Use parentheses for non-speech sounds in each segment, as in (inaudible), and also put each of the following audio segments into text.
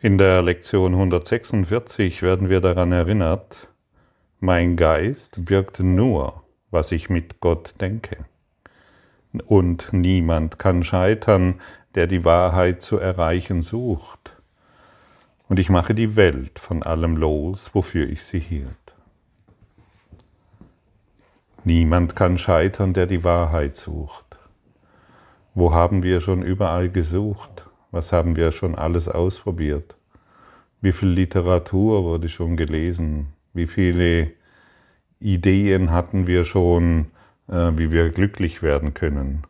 In der Lektion 146 werden wir daran erinnert, mein Geist birgt nur, was ich mit Gott denke. Und niemand kann scheitern, der die Wahrheit zu erreichen sucht. Und ich mache die Welt von allem los, wofür ich sie hielt. Niemand kann scheitern, der die Wahrheit sucht. Wo haben wir schon überall gesucht? Was haben wir schon alles ausprobiert? Wie viel Literatur wurde schon gelesen? Wie viele Ideen hatten wir schon, äh, wie wir glücklich werden können?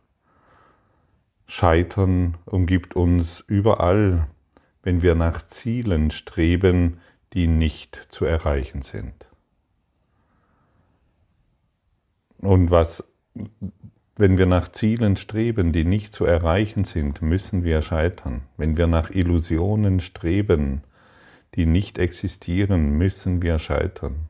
Scheitern umgibt uns überall, wenn wir nach Zielen streben, die nicht zu erreichen sind. Und was wenn wir nach Zielen streben, die nicht zu erreichen sind, müssen wir scheitern. Wenn wir nach Illusionen streben, die nicht existieren, müssen wir scheitern.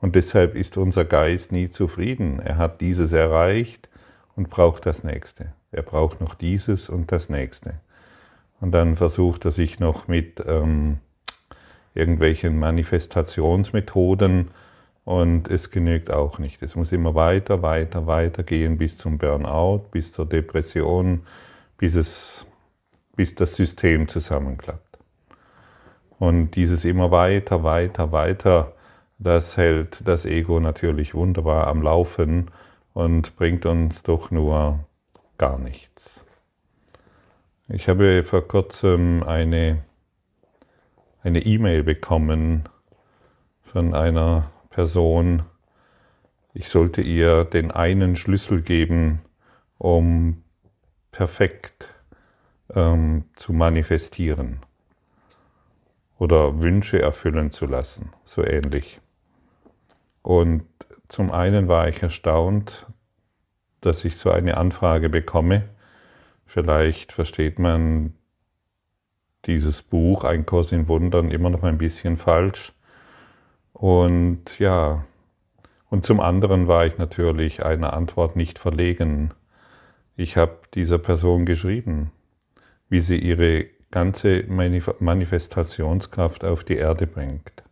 Und deshalb ist unser Geist nie zufrieden. Er hat dieses erreicht und braucht das nächste. Er braucht noch dieses und das nächste. Und dann versucht er sich noch mit ähm, irgendwelchen Manifestationsmethoden und es genügt auch nicht. Es muss immer weiter, weiter, weiter gehen bis zum Burnout, bis zur Depression, bis, es, bis das System zusammenklappt. Und dieses immer weiter, weiter, weiter, das hält das Ego natürlich wunderbar am Laufen und bringt uns doch nur gar nichts. Ich habe vor kurzem eine eine E-Mail bekommen von einer Person, ich sollte ihr den einen Schlüssel geben, um perfekt ähm, zu manifestieren oder Wünsche erfüllen zu lassen, so ähnlich. Und zum einen war ich erstaunt, dass ich so eine Anfrage bekomme. Vielleicht versteht man dieses Buch Ein Kurs in Wundern immer noch ein bisschen falsch. Und ja, und zum anderen war ich natürlich einer Antwort nicht verlegen. Ich habe dieser Person geschrieben, wie sie ihre ganze Manifestationskraft auf die Erde bringt.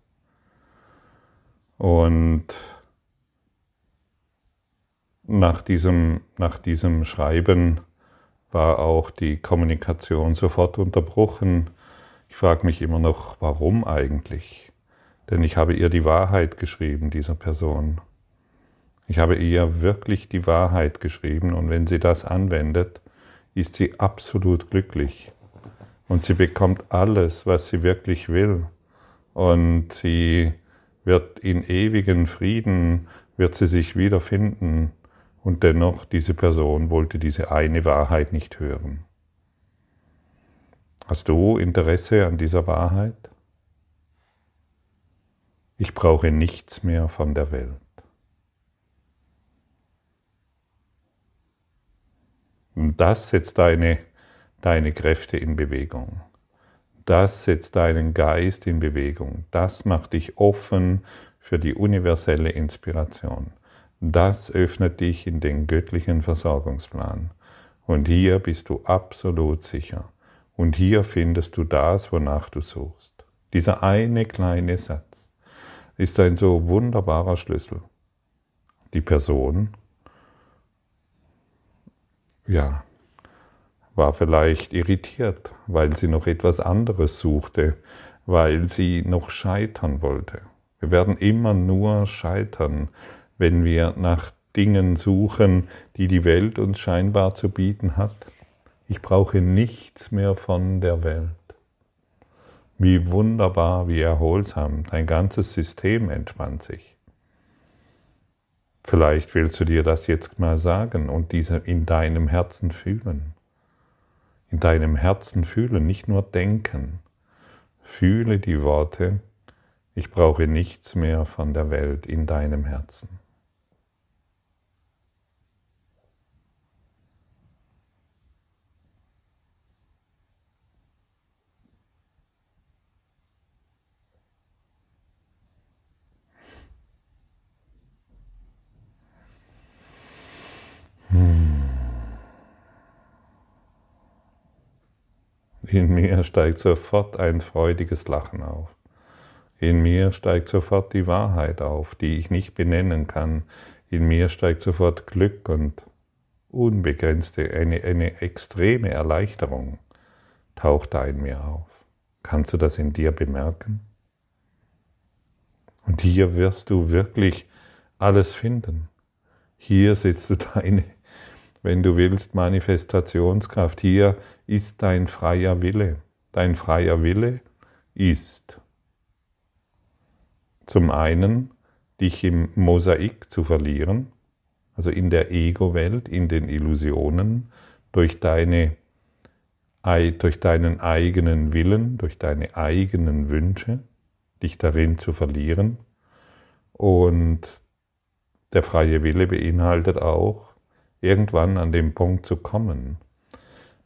Und nach diesem, nach diesem Schreiben war auch die Kommunikation sofort unterbrochen. Ich frage mich immer noch, warum eigentlich? Denn ich habe ihr die Wahrheit geschrieben, dieser Person. Ich habe ihr wirklich die Wahrheit geschrieben und wenn sie das anwendet, ist sie absolut glücklich. Und sie bekommt alles, was sie wirklich will. Und sie wird in ewigen Frieden, wird sie sich wiederfinden. Und dennoch, diese Person wollte diese eine Wahrheit nicht hören. Hast du Interesse an dieser Wahrheit? Ich brauche nichts mehr von der Welt. Und das setzt deine, deine Kräfte in Bewegung. Das setzt deinen Geist in Bewegung. Das macht dich offen für die universelle Inspiration. Das öffnet dich in den göttlichen Versorgungsplan. Und hier bist du absolut sicher. Und hier findest du das, wonach du suchst. Dieser eine kleine Satz ist ein so wunderbarer Schlüssel. Die Person, ja, war vielleicht irritiert, weil sie noch etwas anderes suchte, weil sie noch scheitern wollte. Wir werden immer nur scheitern, wenn wir nach Dingen suchen, die die Welt uns scheinbar zu bieten hat. Ich brauche nichts mehr von der Welt. Wie wunderbar, wie erholsam, dein ganzes System entspannt sich. Vielleicht willst du dir das jetzt mal sagen und diese in deinem Herzen fühlen. In deinem Herzen fühlen, nicht nur denken. Fühle die Worte, ich brauche nichts mehr von der Welt in deinem Herzen. In mir steigt sofort ein freudiges Lachen auf. In mir steigt sofort die Wahrheit auf, die ich nicht benennen kann. In mir steigt sofort Glück und unbegrenzte, eine, eine extreme Erleichterung taucht da in mir auf. Kannst du das in dir bemerken? Und hier wirst du wirklich alles finden. Hier sitzt du deine, wenn du willst, Manifestationskraft. Hier ist dein freier Wille. Dein freier Wille ist zum einen, dich im Mosaik zu verlieren, also in der Ego-Welt, in den Illusionen, durch, deine, durch deinen eigenen Willen, durch deine eigenen Wünsche, dich darin zu verlieren. Und der freie Wille beinhaltet auch, irgendwann an den Punkt zu kommen,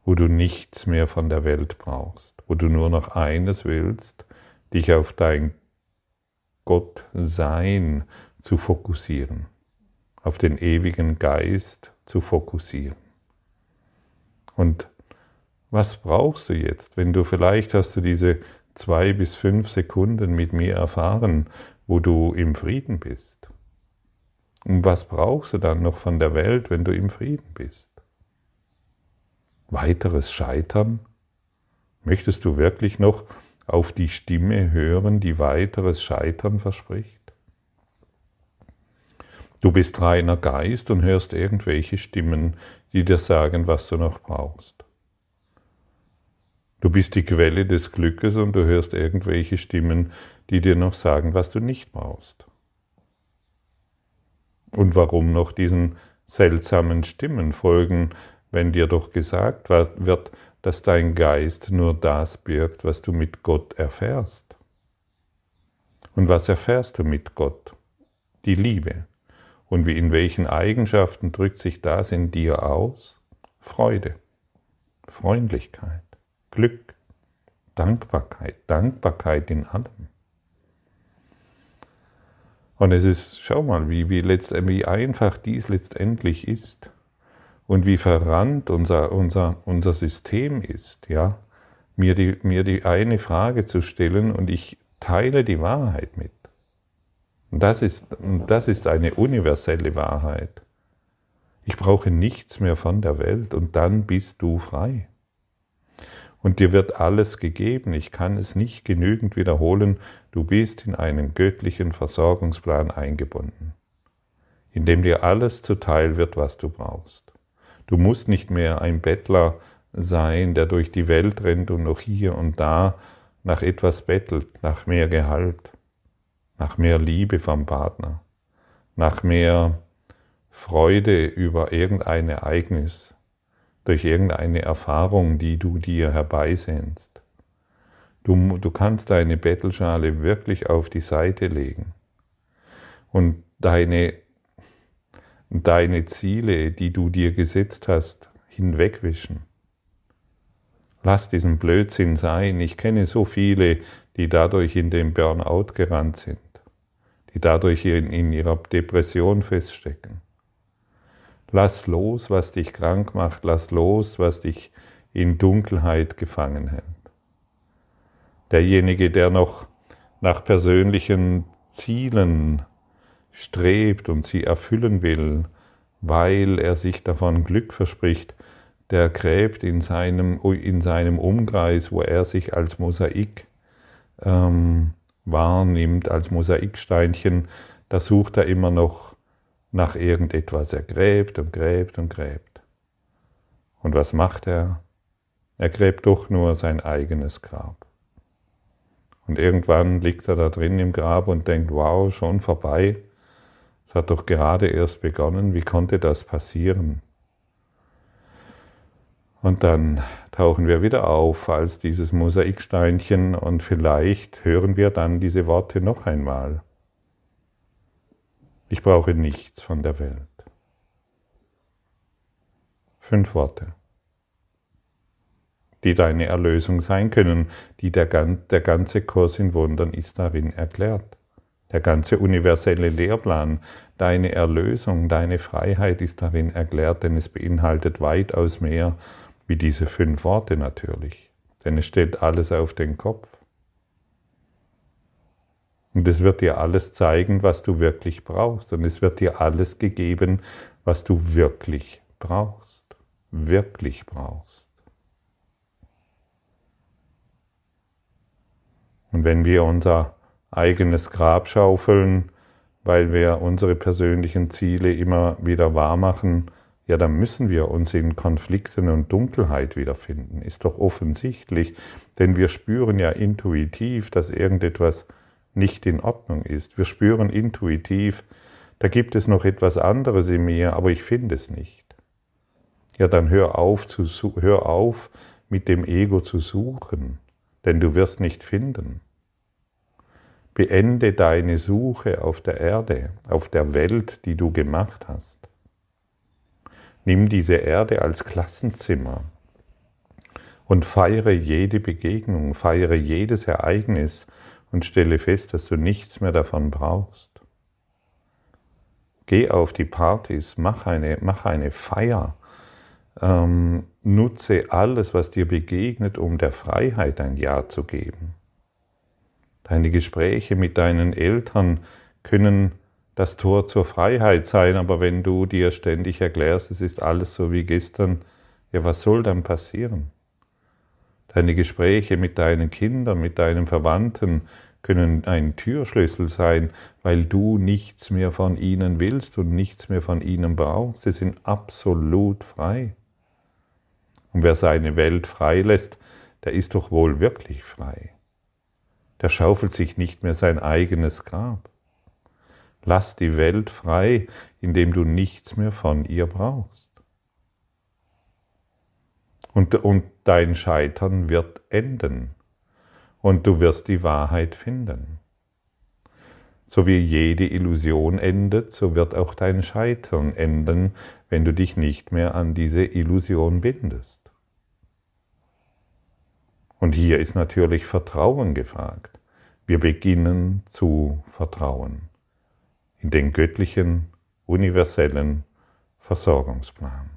wo du nichts mehr von der Welt brauchst, wo du nur noch eines willst, dich auf dein Gottsein zu fokussieren, auf den ewigen Geist zu fokussieren. Und was brauchst du jetzt, wenn du vielleicht hast du diese zwei bis fünf Sekunden mit mir erfahren, wo du im Frieden bist? Und was brauchst du dann noch von der Welt, wenn du im Frieden bist? Weiteres Scheitern? Möchtest du wirklich noch auf die Stimme hören, die weiteres Scheitern verspricht? Du bist reiner Geist und hörst irgendwelche Stimmen, die dir sagen, was du noch brauchst. Du bist die Quelle des Glückes und du hörst irgendwelche Stimmen, die dir noch sagen, was du nicht brauchst. Und warum noch diesen seltsamen Stimmen folgen, wenn dir doch gesagt wird, dass dein Geist nur das birgt, was du mit Gott erfährst. Und was erfährst du mit Gott? Die Liebe. Und wie in welchen Eigenschaften drückt sich das in dir aus? Freude, Freundlichkeit, Glück, Dankbarkeit, Dankbarkeit in allem. Und es ist, schau mal, wie, wie, wie einfach dies letztendlich ist und wie verrannt unser, unser, unser System ist, ja, mir die, mir die eine Frage zu stellen und ich teile die Wahrheit mit. Und das ist, das ist eine universelle Wahrheit. Ich brauche nichts mehr von der Welt und dann bist du frei. Und dir wird alles gegeben. Ich kann es nicht genügend wiederholen. Du bist in einen göttlichen Versorgungsplan eingebunden, in dem dir alles zuteil wird, was du brauchst. Du musst nicht mehr ein Bettler sein, der durch die Welt rennt und noch hier und da nach etwas bettelt, nach mehr Gehalt, nach mehr Liebe vom Partner, nach mehr Freude über irgendein Ereignis, durch irgendeine Erfahrung, die du dir herbeisehnst. Du, du kannst deine Bettelschale wirklich auf die Seite legen und deine deine Ziele, die du dir gesetzt hast, hinwegwischen. Lass diesen Blödsinn sein. Ich kenne so viele, die dadurch in den Burnout gerannt sind, die dadurch in, in ihrer Depression feststecken. Lass los, was dich krank macht, lass los, was dich in Dunkelheit gefangen hält. Derjenige, der noch nach persönlichen Zielen strebt und sie erfüllen will, weil er sich davon Glück verspricht, der gräbt in seinem, in seinem Umkreis, wo er sich als Mosaik ähm, wahrnimmt, als Mosaiksteinchen, da sucht er immer noch nach irgendetwas. Er gräbt und gräbt und gräbt. Und was macht er? Er gräbt doch nur sein eigenes Grab. Und irgendwann liegt er da drin im Grab und denkt, wow, schon vorbei. Es hat doch gerade erst begonnen, wie konnte das passieren? Und dann tauchen wir wieder auf als dieses Mosaiksteinchen und vielleicht hören wir dann diese Worte noch einmal. Ich brauche nichts von der Welt. Fünf Worte, die deine Erlösung sein können, die der, der ganze Kurs in Wundern ist darin erklärt. Der ganze universelle Lehrplan, deine Erlösung, deine Freiheit ist darin erklärt, denn es beinhaltet weitaus mehr wie diese fünf Worte natürlich. denn es stellt alles auf den Kopf. Und es wird dir alles zeigen, was du wirklich brauchst. Und es wird dir alles gegeben, was du wirklich brauchst. Wirklich brauchst. Und wenn wir unser eigenes Grab schaufeln, weil wir unsere persönlichen Ziele immer wieder wahrmachen, ja, dann müssen wir uns in Konflikten und Dunkelheit wiederfinden. Ist doch offensichtlich, denn wir spüren ja intuitiv, dass irgendetwas nicht in Ordnung ist. Wir spüren intuitiv, da gibt es noch etwas anderes in mir, aber ich finde es nicht. Ja, dann hör auf, zu, hör auf mit dem Ego zu suchen, denn du wirst nicht finden. Beende deine Suche auf der Erde, auf der Welt, die du gemacht hast. Nimm diese Erde als Klassenzimmer und feiere jede Begegnung, feiere jedes Ereignis, und stelle fest, dass du nichts mehr davon brauchst. Geh auf die Partys, mach eine, mach eine Feier, ähm, nutze alles, was dir begegnet, um der Freiheit ein Ja zu geben. Deine Gespräche mit deinen Eltern können das Tor zur Freiheit sein, aber wenn du dir ständig erklärst, es ist alles so wie gestern, ja, was soll dann passieren? Deine Gespräche mit deinen Kindern, mit deinen Verwandten können ein Türschlüssel sein, weil du nichts mehr von ihnen willst und nichts mehr von ihnen brauchst. Sie sind absolut frei. Und wer seine Welt freilässt, der ist doch wohl wirklich frei. Der schaufelt sich nicht mehr sein eigenes Grab. Lass die Welt frei, indem du nichts mehr von ihr brauchst. Und, und dein Scheitern wird enden. Und du wirst die Wahrheit finden. So wie jede Illusion endet, so wird auch dein Scheitern enden, wenn du dich nicht mehr an diese Illusion bindest. Und hier ist natürlich Vertrauen gefragt. Wir beginnen zu vertrauen in den göttlichen, universellen Versorgungsplan.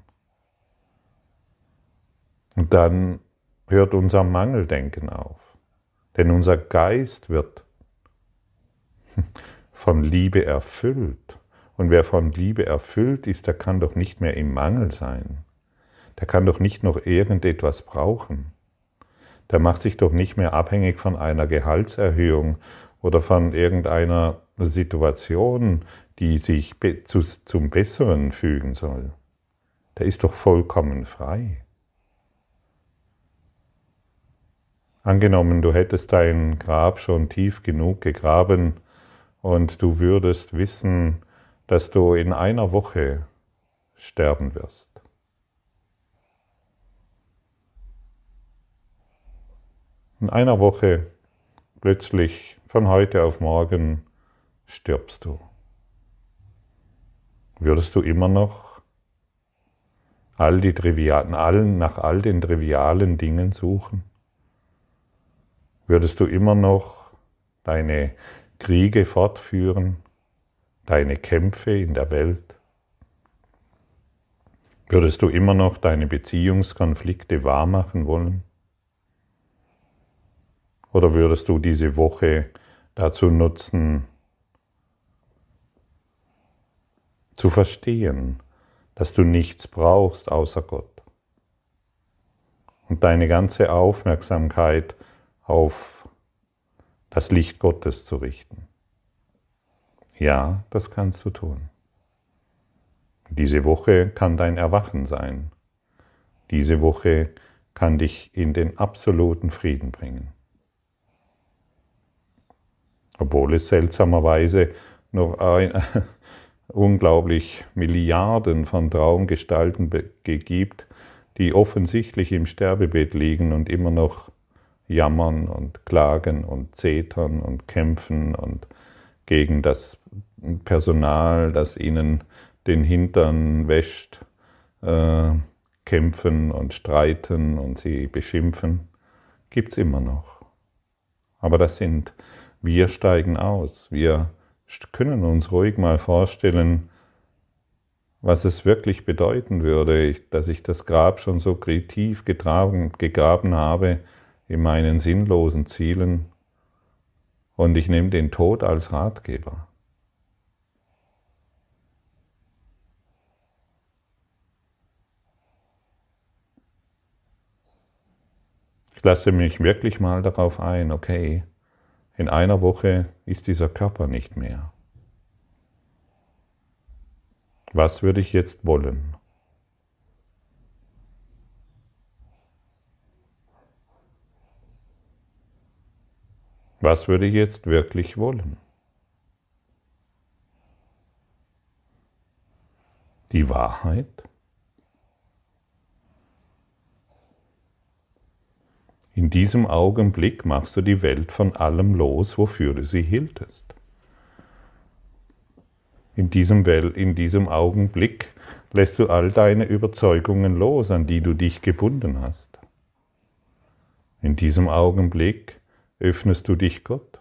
Und dann hört unser Mangeldenken auf. Denn unser Geist wird (laughs) von Liebe erfüllt. Und wer von Liebe erfüllt ist, der kann doch nicht mehr im Mangel sein. Der kann doch nicht noch irgendetwas brauchen. Der macht sich doch nicht mehr abhängig von einer Gehaltserhöhung oder von irgendeiner Situation, die sich zum Besseren fügen soll. Der ist doch vollkommen frei. Angenommen, du hättest dein Grab schon tief genug gegraben und du würdest wissen, dass du in einer Woche sterben wirst. In einer Woche plötzlich von heute auf morgen stirbst du. Würdest du immer noch all die trivialen, allen, nach all den trivialen Dingen suchen? Würdest du immer noch deine Kriege fortführen, deine Kämpfe in der Welt? Würdest du immer noch deine Beziehungskonflikte wahrmachen wollen? Oder würdest du diese Woche dazu nutzen, zu verstehen, dass du nichts brauchst außer Gott und deine ganze Aufmerksamkeit auf das Licht Gottes zu richten. Ja, das kannst du tun. Diese Woche kann dein Erwachen sein. Diese Woche kann dich in den absoluten Frieden bringen. Obwohl es seltsamerweise noch ein, (laughs) unglaublich Milliarden von Traumgestalten gibt, die offensichtlich im Sterbebett liegen und immer noch jammern und klagen und zetern und kämpfen und gegen das Personal, das ihnen den Hintern wäscht, äh, kämpfen und streiten und sie beschimpfen, gibt es immer noch. Aber das sind, wir steigen aus, wir können uns ruhig mal vorstellen, was es wirklich bedeuten würde, dass ich das Grab schon so tief gegraben, gegraben habe, in meinen sinnlosen Zielen und ich nehme den Tod als Ratgeber. Ich lasse mich wirklich mal darauf ein, okay, in einer Woche ist dieser Körper nicht mehr. Was würde ich jetzt wollen? Was würde ich jetzt wirklich wollen? Die Wahrheit? In diesem Augenblick machst du die Welt von allem los, wofür du sie hieltest. In diesem, in diesem Augenblick lässt du all deine Überzeugungen los, an die du dich gebunden hast. In diesem Augenblick öffnest du dich Gott.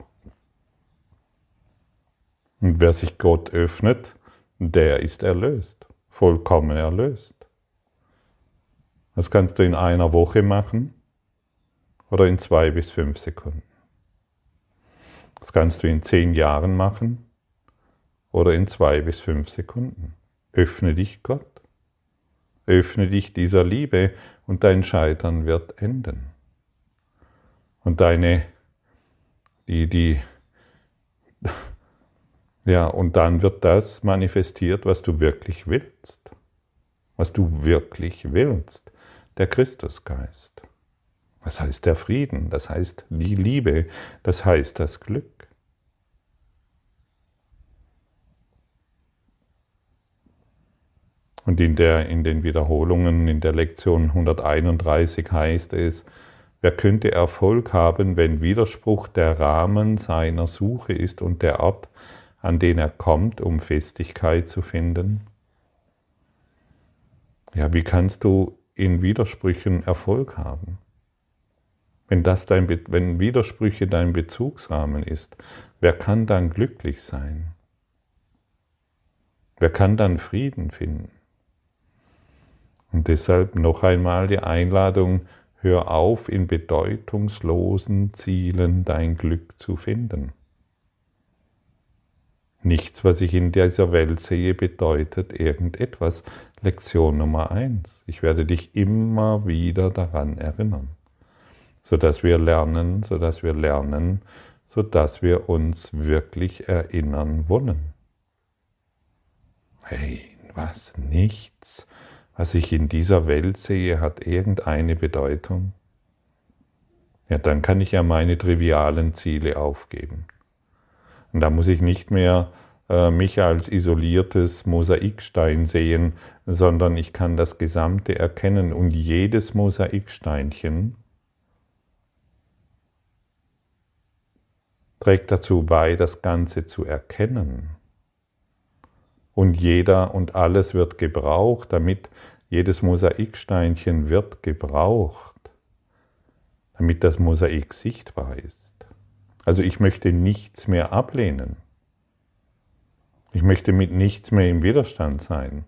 Und wer sich Gott öffnet, der ist erlöst, vollkommen erlöst. Das kannst du in einer Woche machen oder in zwei bis fünf Sekunden. Das kannst du in zehn Jahren machen oder in zwei bis fünf Sekunden. Öffne dich Gott. Öffne dich dieser Liebe und dein Scheitern wird enden. Und deine, die, die, ja, und dann wird das manifestiert, was du wirklich willst. Was du wirklich willst. Der Christusgeist. Das heißt der Frieden, das heißt die Liebe, das heißt das Glück. Und in, der, in den Wiederholungen in der Lektion 131 heißt es, wer könnte Erfolg haben, wenn Widerspruch der Rahmen seiner Suche ist und der Ort, an den er kommt, um Festigkeit zu finden? Ja, wie kannst du in Widersprüchen Erfolg haben? Wenn, das dein, wenn Widersprüche dein Bezugsrahmen ist, wer kann dann glücklich sein? Wer kann dann Frieden finden? Und deshalb noch einmal die Einladung, hör auf, in bedeutungslosen Zielen dein Glück zu finden. Nichts, was ich in dieser Welt sehe, bedeutet irgendetwas. Lektion Nummer eins. Ich werde dich immer wieder daran erinnern sodass wir lernen, sodass wir lernen, sodass wir uns wirklich erinnern wollen. Hey, was nichts, was ich in dieser Welt sehe, hat irgendeine Bedeutung? Ja, dann kann ich ja meine trivialen Ziele aufgeben. Und da muss ich nicht mehr äh, mich als isoliertes Mosaikstein sehen, sondern ich kann das Gesamte erkennen und jedes Mosaiksteinchen trägt dazu bei, das Ganze zu erkennen. Und jeder und alles wird gebraucht, damit jedes Mosaiksteinchen wird gebraucht, damit das Mosaik sichtbar ist. Also ich möchte nichts mehr ablehnen. Ich möchte mit nichts mehr im Widerstand sein.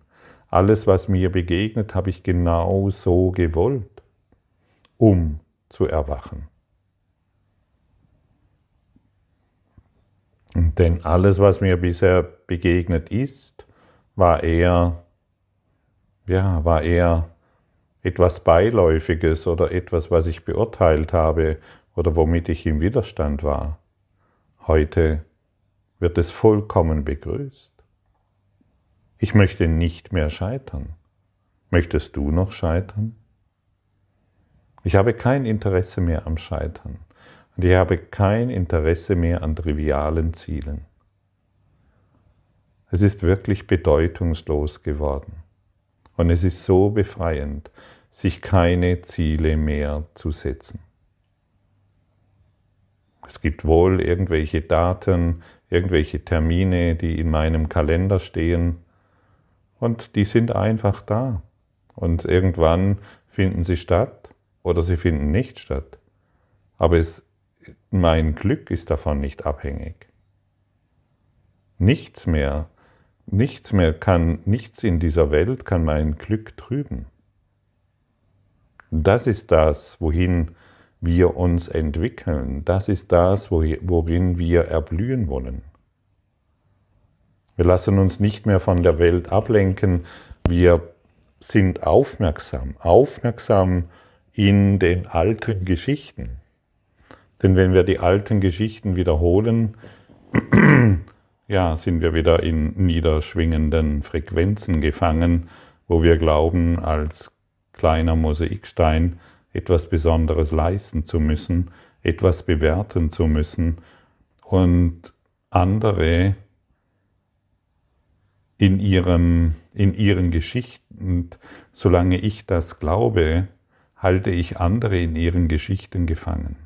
Alles, was mir begegnet, habe ich genau so gewollt, um zu erwachen. Denn alles, was mir bisher begegnet ist, war eher, ja, war eher etwas Beiläufiges oder etwas, was ich beurteilt habe oder womit ich im Widerstand war. Heute wird es vollkommen begrüßt. Ich möchte nicht mehr scheitern. Möchtest du noch scheitern? Ich habe kein Interesse mehr am Scheitern. Und ich habe kein Interesse mehr an trivialen Zielen. Es ist wirklich bedeutungslos geworden. Und es ist so befreiend, sich keine Ziele mehr zu setzen. Es gibt wohl irgendwelche Daten, irgendwelche Termine, die in meinem Kalender stehen und die sind einfach da. Und irgendwann finden sie statt oder sie finden nicht statt. Aber es mein Glück ist davon nicht abhängig. Nichts mehr, nichts mehr kann, nichts in dieser Welt kann mein Glück trüben. Das ist das, wohin wir uns entwickeln. Das ist das, worin wir erblühen wollen. Wir lassen uns nicht mehr von der Welt ablenken. Wir sind aufmerksam, aufmerksam in den alten Geschichten. Denn wenn wir die alten Geschichten wiederholen, (clears throat) ja, sind wir wieder in niederschwingenden Frequenzen gefangen, wo wir glauben, als kleiner Mosaikstein etwas Besonderes leisten zu müssen, etwas bewerten zu müssen und andere in, ihrem, in ihren Geschichten, solange ich das glaube, halte ich andere in ihren Geschichten gefangen.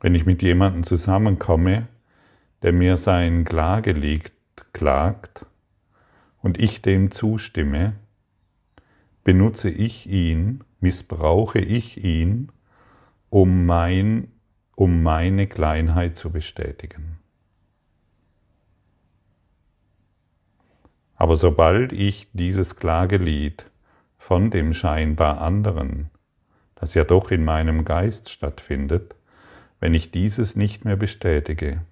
Wenn ich mit jemandem zusammenkomme, der mir sein Klagelied klagt und ich dem zustimme, benutze ich ihn, missbrauche ich ihn, um, mein, um meine Kleinheit zu bestätigen. Aber sobald ich dieses Klagelied von dem scheinbar anderen, das ja doch in meinem Geist stattfindet, wenn ich dieses nicht mehr bestätige,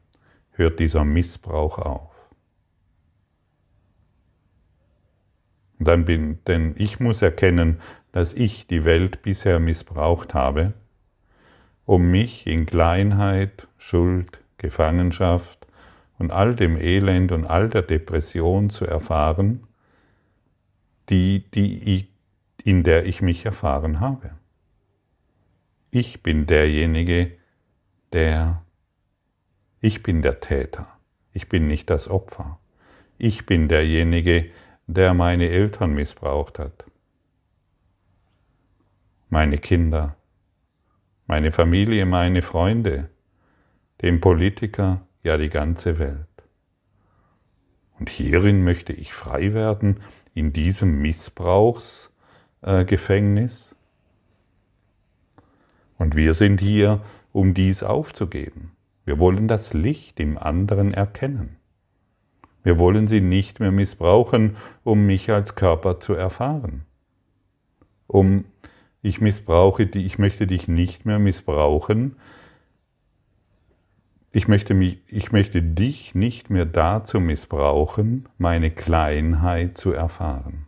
hört dieser Missbrauch auf. dann bin, denn ich muss erkennen, dass ich die Welt bisher missbraucht habe, um mich in Kleinheit, Schuld, Gefangenschaft und all dem Elend und all der Depression zu erfahren, die, die, in der ich mich erfahren habe. Ich bin derjenige, der, ich bin der Täter, ich bin nicht das Opfer. Ich bin derjenige, der meine Eltern missbraucht hat, meine Kinder, meine Familie, meine Freunde, den Politiker, ja die ganze Welt. Und hierin möchte ich frei werden, in diesem Missbrauchsgefängnis. Und wir sind hier, um dies aufzugeben. Wir wollen das Licht im anderen erkennen. Wir wollen sie nicht mehr missbrauchen, um mich als Körper zu erfahren. Um ich missbrauche die, ich möchte dich nicht mehr missbrauchen. Ich möchte, mich, ich möchte dich nicht mehr dazu missbrauchen, meine Kleinheit zu erfahren.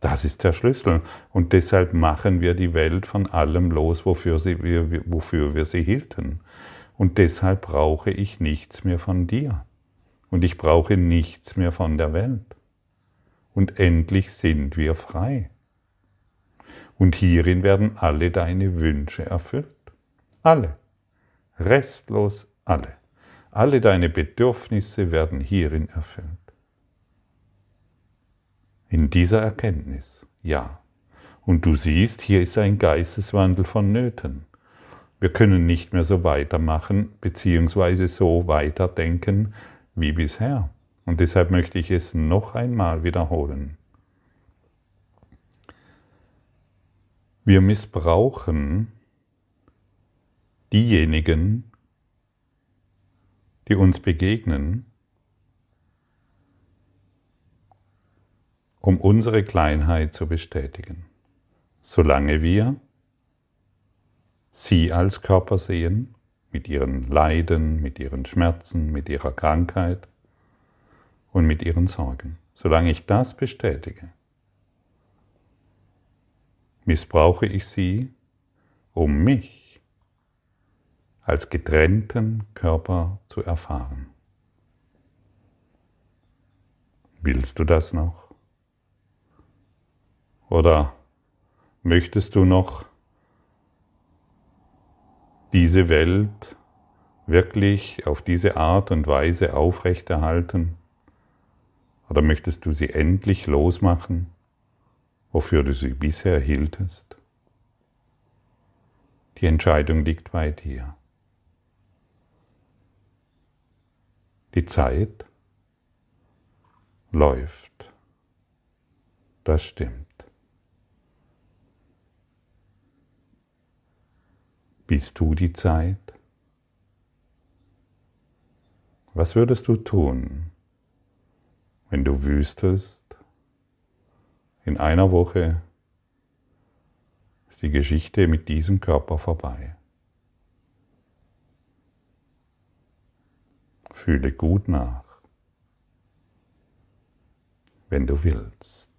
Das ist der Schlüssel. Und deshalb machen wir die Welt von allem los, wofür, sie, wofür wir sie hielten. Und deshalb brauche ich nichts mehr von dir und ich brauche nichts mehr von der Welt. Und endlich sind wir frei. Und hierin werden alle deine Wünsche erfüllt. Alle. Restlos alle. Alle deine Bedürfnisse werden hierin erfüllt. In dieser Erkenntnis, ja. Und du siehst, hier ist ein Geisteswandel vonnöten. Wir können nicht mehr so weitermachen, beziehungsweise so weiterdenken, wie bisher. Und deshalb möchte ich es noch einmal wiederholen. Wir missbrauchen diejenigen, die uns begegnen, um unsere Kleinheit zu bestätigen. Solange wir sie als Körper sehen mit ihren Leiden, mit ihren Schmerzen, mit ihrer Krankheit und mit ihren Sorgen. Solange ich das bestätige, missbrauche ich sie, um mich als getrennten Körper zu erfahren. Willst du das noch? Oder möchtest du noch diese Welt wirklich auf diese Art und Weise aufrechterhalten? Oder möchtest du sie endlich losmachen, wofür du sie bisher hieltest? Die Entscheidung liegt bei dir. Die Zeit läuft. Das stimmt. Bist du die Zeit? Was würdest du tun, wenn du wüsstest, in einer Woche ist die Geschichte mit diesem Körper vorbei. Fühle gut nach, wenn du willst.